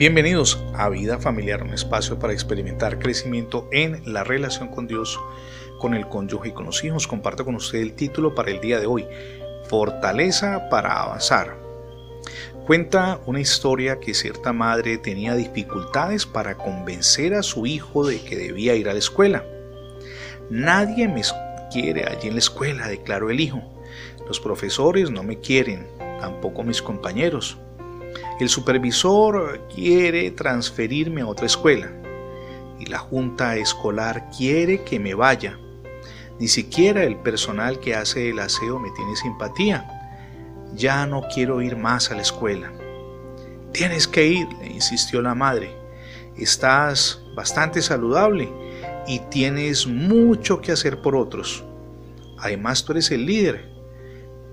Bienvenidos a Vida Familiar, un espacio para experimentar crecimiento en la relación con Dios, con el cónyuge y con los hijos. Comparto con usted el título para el día de hoy, Fortaleza para avanzar. Cuenta una historia que cierta madre tenía dificultades para convencer a su hijo de que debía ir a la escuela. Nadie me quiere allí en la escuela, declaró el hijo. Los profesores no me quieren, tampoco mis compañeros. El supervisor quiere transferirme a otra escuela y la junta escolar quiere que me vaya. Ni siquiera el personal que hace el aseo me tiene simpatía. Ya no quiero ir más a la escuela. Tienes que ir, le insistió la madre. Estás bastante saludable y tienes mucho que hacer por otros. Además, tú eres el líder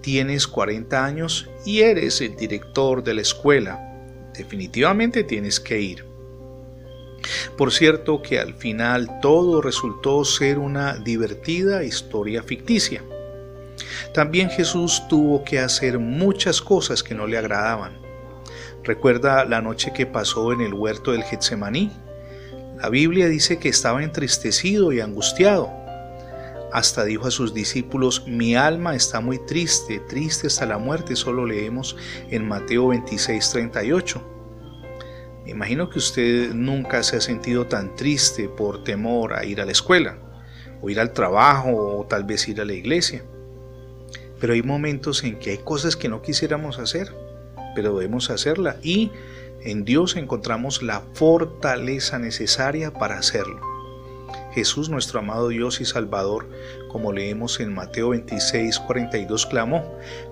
tienes 40 años y eres el director de la escuela. Definitivamente tienes que ir. Por cierto que al final todo resultó ser una divertida historia ficticia. También Jesús tuvo que hacer muchas cosas que no le agradaban. ¿Recuerda la noche que pasó en el huerto del Getsemaní? La Biblia dice que estaba entristecido y angustiado. Hasta dijo a sus discípulos, mi alma está muy triste, triste hasta la muerte, solo leemos en Mateo 26, 38. Me imagino que usted nunca se ha sentido tan triste por temor a ir a la escuela, o ir al trabajo, o tal vez ir a la iglesia. Pero hay momentos en que hay cosas que no quisiéramos hacer, pero debemos hacerla y en Dios encontramos la fortaleza necesaria para hacerlo. Jesús, nuestro amado Dios y Salvador, como leemos en Mateo 26, 42, clamó,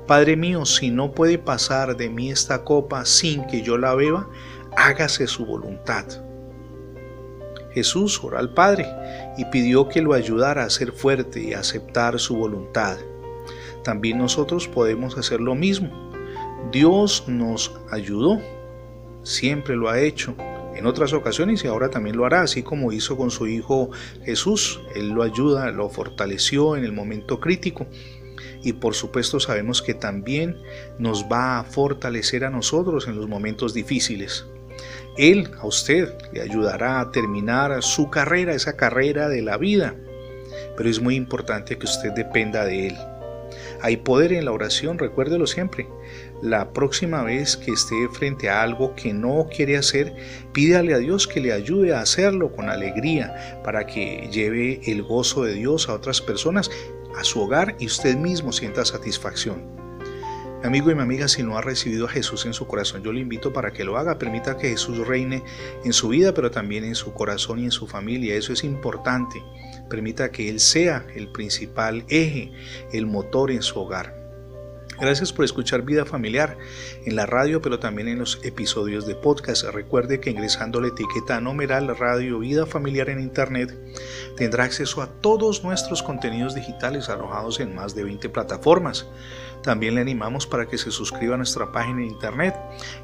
Padre mío, si no puede pasar de mí esta copa sin que yo la beba, hágase su voluntad. Jesús oró al Padre y pidió que lo ayudara a ser fuerte y a aceptar su voluntad. También nosotros podemos hacer lo mismo. Dios nos ayudó, siempre lo ha hecho en otras ocasiones y ahora también lo hará, así como hizo con su Hijo Jesús. Él lo ayuda, lo fortaleció en el momento crítico y por supuesto sabemos que también nos va a fortalecer a nosotros en los momentos difíciles. Él a usted le ayudará a terminar su carrera, esa carrera de la vida, pero es muy importante que usted dependa de Él. Hay poder en la oración, recuérdelo siempre. La próxima vez que esté frente a algo que no quiere hacer, pídale a Dios que le ayude a hacerlo con alegría para que lleve el gozo de Dios a otras personas, a su hogar y usted mismo sienta satisfacción. Amigo y mi amiga, si no ha recibido a Jesús en su corazón, yo le invito para que lo haga. Permita que Jesús reine en su vida, pero también en su corazón y en su familia. Eso es importante. Permita que Él sea el principal eje, el motor en su hogar. Gracias por escuchar Vida Familiar en la radio, pero también en los episodios de podcast. Recuerde que ingresando la etiqueta numeral Radio Vida Familiar en Internet tendrá acceso a todos nuestros contenidos digitales alojados en más de 20 plataformas. También le animamos para que se suscriba a nuestra página en Internet.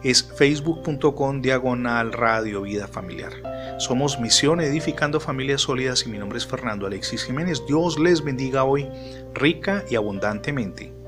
Es facebook.com diagonal Radio Vida Familiar. Somos Misión Edificando Familias Sólidas y mi nombre es Fernando Alexis Jiménez. Dios les bendiga hoy rica y abundantemente.